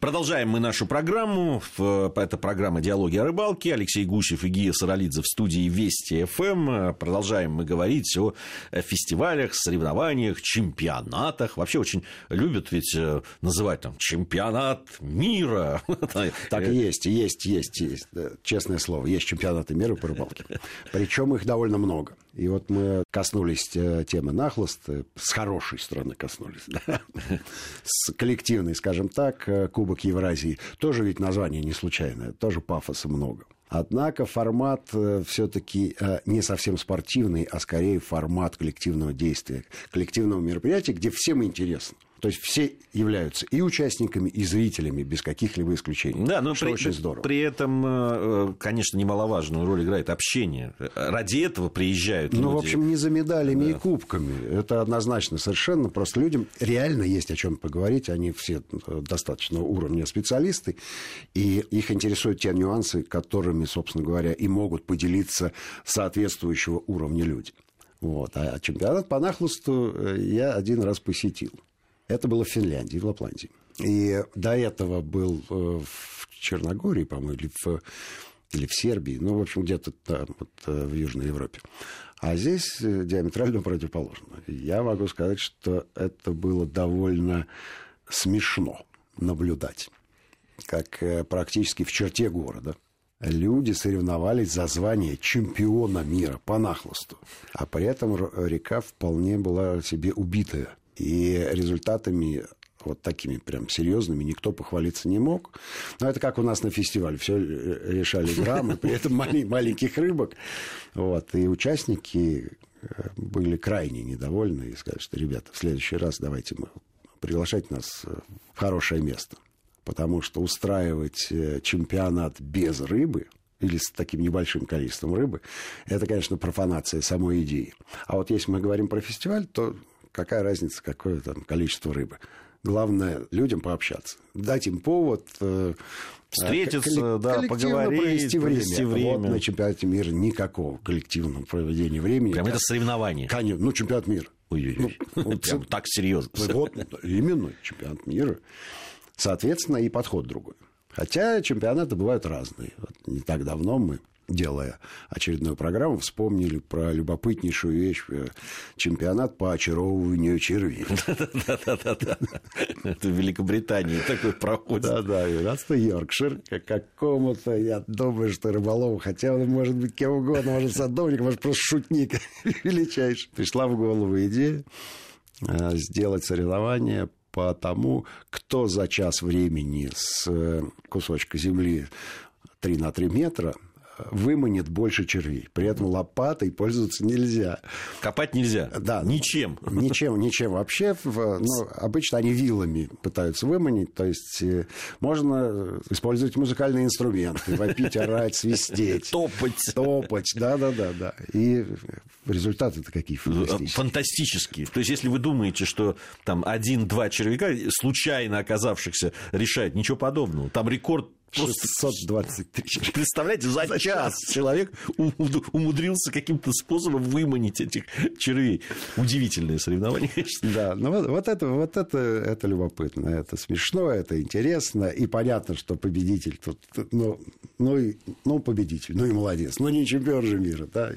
Продолжаем мы нашу программу. Это программа «Диалоги о рыбалке». Алексей Гусев и Гия Саралидзе в студии Вести ФМ. Продолжаем мы говорить о фестивалях, соревнованиях, чемпионатах. Вообще очень любят ведь э, называть там чемпионат мира. Так и есть, есть, есть, есть. Честное слово, есть чемпионаты мира по рыбалке. Причем их довольно много. И вот мы коснулись э, темы нахлост, э, с хорошей стороны коснулись, да? с коллективной, скажем так, Кубок Кубок Евразии. Тоже ведь название не случайное, тоже пафоса много. Однако формат э, все-таки э, не совсем спортивный, а скорее формат коллективного действия, коллективного мероприятия, где всем интересно. То есть все являются и участниками, и зрителями, без каких-либо исключений. Да, но при, очень здорово. при этом, э, конечно, немаловажную роль играет общение. Ради этого приезжают ну, люди. Ну, в общем, не за медалями да. и кубками. Это однозначно совершенно. Просто людям реально есть о чем поговорить. Они все э, достаточно уровня специалисты. И их интересуют те нюансы, которыми, собственно говоря, и могут поделиться соответствующего уровня люди. Вот. А чемпионат по нахлосту э, я один раз посетил. Это было в Финляндии, в Лапландии. И до этого был э, в Черногории, по-моему, или в, или в Сербии, ну, в общем, где-то там, вот, э, в Южной Европе. А здесь э, диаметрально противоположно. Я могу сказать, что это было довольно смешно наблюдать, как практически в черте города люди соревновались за звание чемпиона мира по нахлосту. А при этом река вполне была себе убитая и результатами вот такими прям серьезными никто похвалиться не мог. Но это как у нас на фестивале. Все решали граммы, при этом маленьких рыбок. Вот. И участники э, были крайне недовольны и сказали, что, ребята, в следующий раз давайте мы приглашать нас в хорошее место. Потому что устраивать э, чемпионат без рыбы или с таким небольшим количеством рыбы, это, конечно, профанация самой идеи. А вот если мы говорим про фестиваль, то какая разница, какое там количество рыбы. Главное людям пообщаться, дать им повод э, встретиться, да, поговорить, провести время. провести время. Вот на чемпионате мира никакого коллективного проведения времени. Прям это соревнование. Конечно, ну чемпионат мира. Ой-ой-ой, ну, вот, прям так серьезно. Вот именно чемпионат мира. Соответственно, и подход другой. Хотя чемпионаты бывают разные. Вот не так давно мы делая очередную программу, вспомнили про любопытнейшую вещь э, чемпионат по очаровыванию червей. Да-да-да. Это в Великобритании такой проходит. Да-да, и у нас-то Йоркшир, какому-то, я думаю, что рыболову, хотя он может быть кем угодно, может садовник, может просто шутник величайший. Пришла в голову идея э, сделать соревнование по тому, кто за час времени с э, кусочка земли 3 на 3 метра выманит больше червей. При этом лопатой пользоваться нельзя. Копать нельзя? Да. Ничем? Ничем, ничем вообще. Ну, обычно они вилами пытаются выманить. То есть э, можно использовать музыкальные инструменты, вопить, орать, свистеть. Топать. Топать, да-да-да. да. И результаты-то какие фантастические. Фантастические. То есть, если вы думаете, что там один-два червяка, случайно оказавшихся, решают, ничего подобного. Там рекорд 623. Представляете, за час человек умудрился каким-то способом выманить этих червей. Удивительное соревнование, конечно. Да, ну вот, вот, это, вот это, это любопытно, это смешно, это интересно, и понятно, что победитель тут, ну, ну, ну победитель, ну и молодец, но не чемпион же мира, да,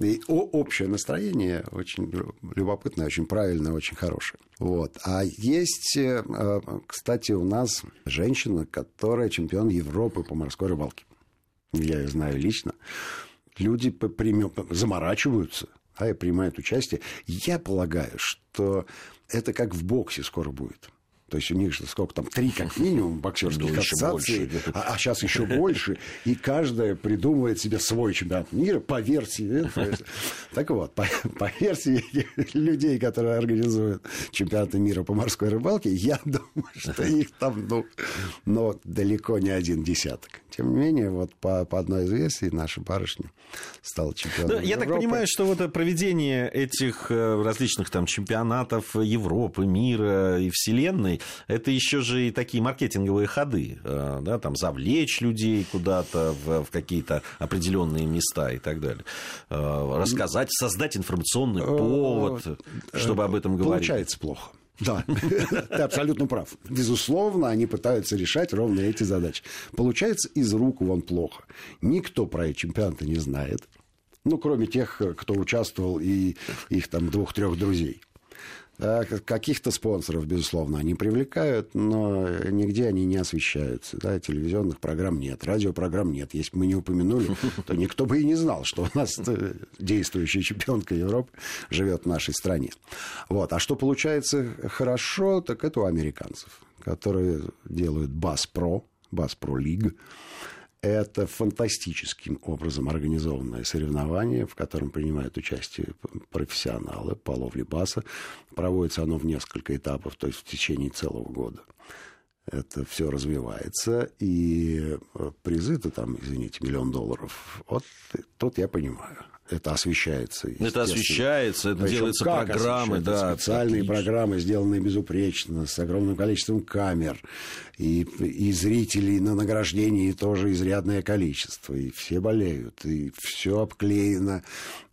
и общее настроение очень любопытное, очень правильное, очень хорошее. Вот. А есть, э, кстати, у нас женщина, которая чемпион Европы по морской рыбалке. Я ее знаю лично. Люди заморачиваются, а и принимают участие. Я полагаю, что это как в боксе скоро будет. То есть у них же сколько там, три как минимум боксерских ассоциаций, а, а сейчас еще больше. И каждая придумывает себе свой чемпионат мира по версии. Так вот, по, по версии людей, которые организуют чемпионаты мира по морской рыбалке, я думаю, что их там, ну, но далеко не один десяток. Тем не менее, вот по, по одной из версий наша барышня стала чемпионом да, Я так понимаю, что вот проведение этих э, различных там чемпионатов Европы, мира и Вселенной, это еще же и такие маркетинговые ходы, э, да, там завлечь людей куда-то в, в какие-то определенные места и так далее. Э, рассказать, создать информационный повод, чтобы об этом говорить. Получается плохо. Да, ты абсолютно прав. Безусловно, они пытаются решать ровно эти задачи. Получается из рук вон плохо. Никто про эти чемпионаты не знает. Ну, кроме тех, кто участвовал, и их там двух-трех друзей. Каких-то спонсоров, безусловно, они привлекают, но нигде они не освещаются. Да? Телевизионных программ нет, радиопрограмм нет. Если бы мы не упомянули, то никто бы и не знал, что у нас э, действующая чемпионка Европы живет в нашей стране. Вот. А что получается хорошо, так это у американцев, которые делают Бас-Про, Бас-Про Лиг. Это фантастическим образом организованное соревнование, в котором принимают участие профессионалы по ловле баса. Проводится оно в несколько этапов, то есть в течение целого года. Это все развивается, и э, призы-то там, извините, миллион долларов. Вот тут я понимаю это освещается. Это освещается, это Причем делаются программы, да. Специальные отлично. программы, сделанные безупречно, с огромным количеством камер. И, и зрителей на награждении тоже изрядное количество. И все болеют. И все обклеено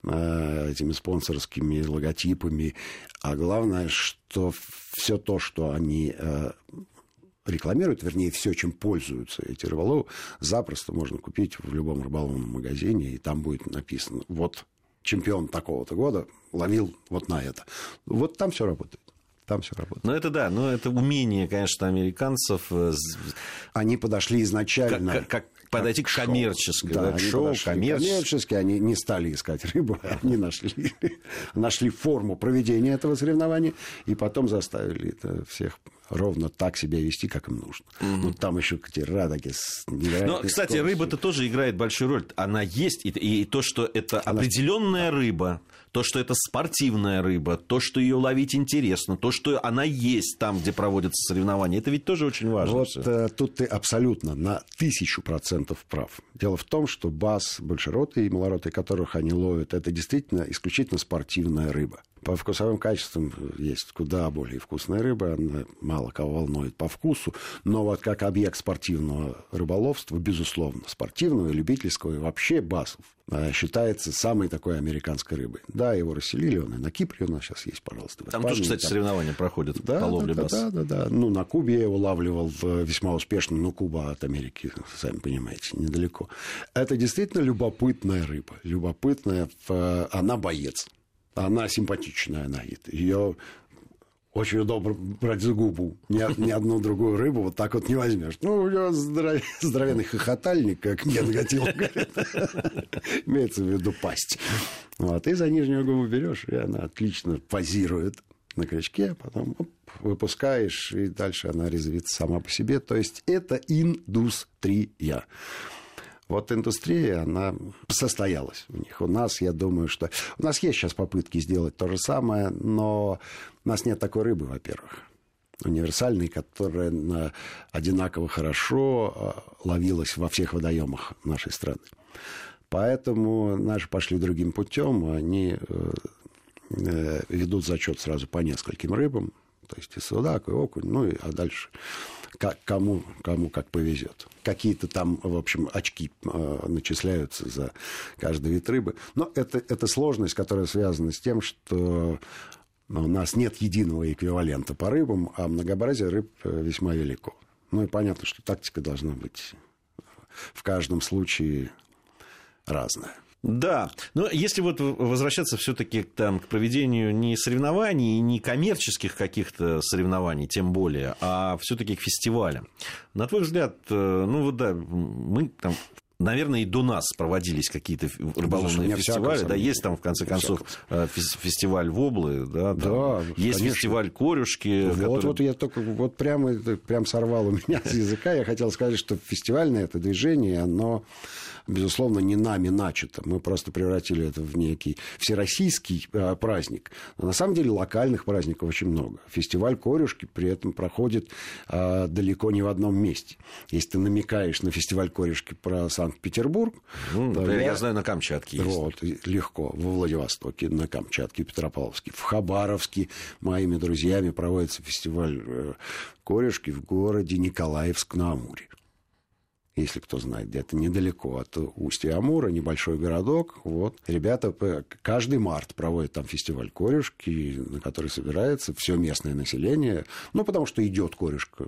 э, этими спонсорскими логотипами. А главное, что все то, что они э, рекламируют, вернее, все, чем пользуются эти рыболовы, запросто можно купить в любом рыболовном магазине, и там будет написано, вот чемпион такого-то года ловил вот на это. Вот там все работает там все работает. Ну, это да, но это умение, конечно, американцев. Э, они подошли изначально... Как, как, подойти к коммерческой, да, да шоу, коммерчески. Они не стали искать рыбу, они нашли, нашли форму проведения этого соревнования и потом заставили это всех ровно так себя вести, как им нужно. Угу. Ну, там еще радоги с Но, кстати, рыба-то тоже играет большую роль. Она есть, и, и то, что это Она... определенная рыба, то, что это спортивная рыба, то, что ее ловить интересно, то, что она есть там, где проводятся соревнования, это ведь тоже очень важно. Вот э, тут ты абсолютно на тысячу процентов прав. Дело в том, что бас, большеротый и малоротый, которых они ловят, это действительно исключительно спортивная рыба. По вкусовым качествам есть куда более вкусная рыба, она мало кого волнует по вкусу, но вот как объект спортивного рыболовства, безусловно, спортивного любительского, и вообще басов, э, считается самой такой американской рыбой. Да, его расселили, он и на Кипре у нас сейчас есть, пожалуйста. Там тоже, кстати, там... соревнования проходят да, по ловле да, баса. Да, да, да. Ну, на Кубе я его лавливал весьма успешно, но Куба от Америки, сами понимаете, недалеко. Это действительно любопытная рыба. Любопытная, она боец она симпатичная на вид. Ее очень удобно брать за губу. Ни, ни одну другую рыбу вот так вот не возьмешь. Ну, у него здоров... здоровенный хохотальник, как Ген Гатил говорит. Имеется в виду пасть. Вот. И за нижнюю губу берешь, и она отлично позирует на крючке, потом оп, выпускаешь, и дальше она резвится сама по себе. То есть это индустрия. Вот индустрия, она состоялась у них. У нас, я думаю, что... У нас есть сейчас попытки сделать то же самое, но у нас нет такой рыбы, во-первых универсальной, которая одинаково хорошо а, ловилась во всех водоемах нашей страны. Поэтому наши пошли другим путем, они э, э, ведут зачет сразу по нескольким рыбам, то есть и судак, и окунь, ну и а дальше как, кому, кому как повезет. Какие-то там, в общем, очки э, начисляются за каждый вид рыбы. Но это, это сложность, которая связана с тем, что у нас нет единого эквивалента по рыбам, а многообразие рыб э, весьма велико. Ну и понятно, что тактика должна быть в каждом случае разная. Да, но если вот возвращаться все-таки там, к проведению не соревнований, не коммерческих каких-то соревнований, тем более, а все-таки к фестивалям. На твой взгляд, э, ну вот да, мы там наверное, и до нас проводились какие-то рыболовные фестивали. Да, есть там, в конце концов, э, фестиваль Воблы, да, да есть конечно. фестиваль Корюшки. Вот, который... вот я только вот прямо, прям сорвал у меня с языка. Я хотел сказать, что фестивальное это движение, оно безусловно, не нами начато. Мы просто превратили это в некий всероссийский э, праздник. Но на самом деле локальных праздников очень много. Фестиваль корюшки при этом проходит э, далеко не в одном месте. Если ты намекаешь на фестиваль корюшки про Санкт-Петербург... То я, я знаю, на Камчатке есть. Вот, легко. Во Владивостоке, на Камчатке, Петропавловске. В Хабаровске моими друзьями проводится фестиваль э, корюшки в городе Николаевск на Амуре. Если кто знает, где-то недалеко от устья Амура, небольшой городок. Вот. Ребята каждый март проводят там фестиваль корюшки, на который собирается все местное население. Ну, потому что идет корюшка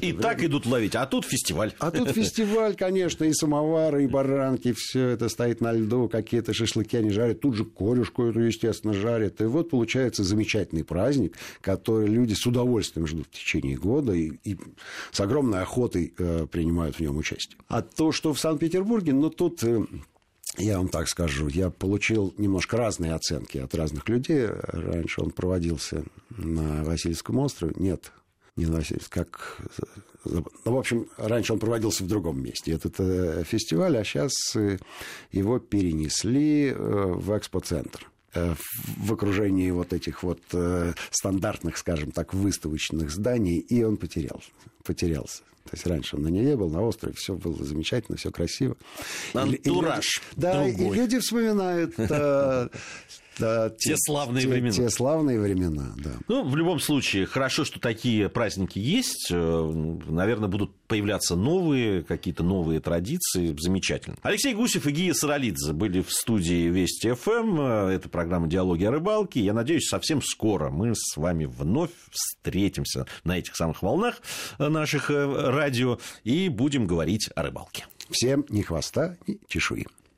и время. так идут ловить, а тут фестиваль. А тут фестиваль, конечно, и самовары, и баранки, все это стоит на льду, какие-то шашлыки они жарят, тут же корюшку эту, естественно, жарят. И вот получается замечательный праздник, который люди с удовольствием ждут в течение года и, и с огромной охотой э, принимают в нем участие. А то, что в Санкт-Петербурге, ну тут... Э, я вам так скажу, я получил немножко разные оценки от разных людей. Раньше он проводился на Васильевском острове. Нет, не знаю, как... Ну, в общем, раньше он проводился в другом месте, этот э, фестиваль, а сейчас э, его перенесли э, в экспоцентр в окружении вот этих вот стандартных, скажем так, выставочных зданий, и он потерял, потерялся. То есть раньше он на ней был, на острове, все было замечательно, все красиво. Антураж. И, и люди, да, и люди вспоминают да, те, те славные те, времена. Те славные времена, да. Ну, в любом случае, хорошо, что такие праздники есть. Э, наверное, будут появляться новые, какие-то новые традиции. Замечательно. Алексей Гусев и Гия Саралидзе были в студии Вести ФМ. Это программа «Диалоги о рыбалке». Я надеюсь, совсем скоро мы с вами вновь встретимся на этих самых волнах наших э, радио и будем говорить о рыбалке. Всем ни хвоста, ни чешуи.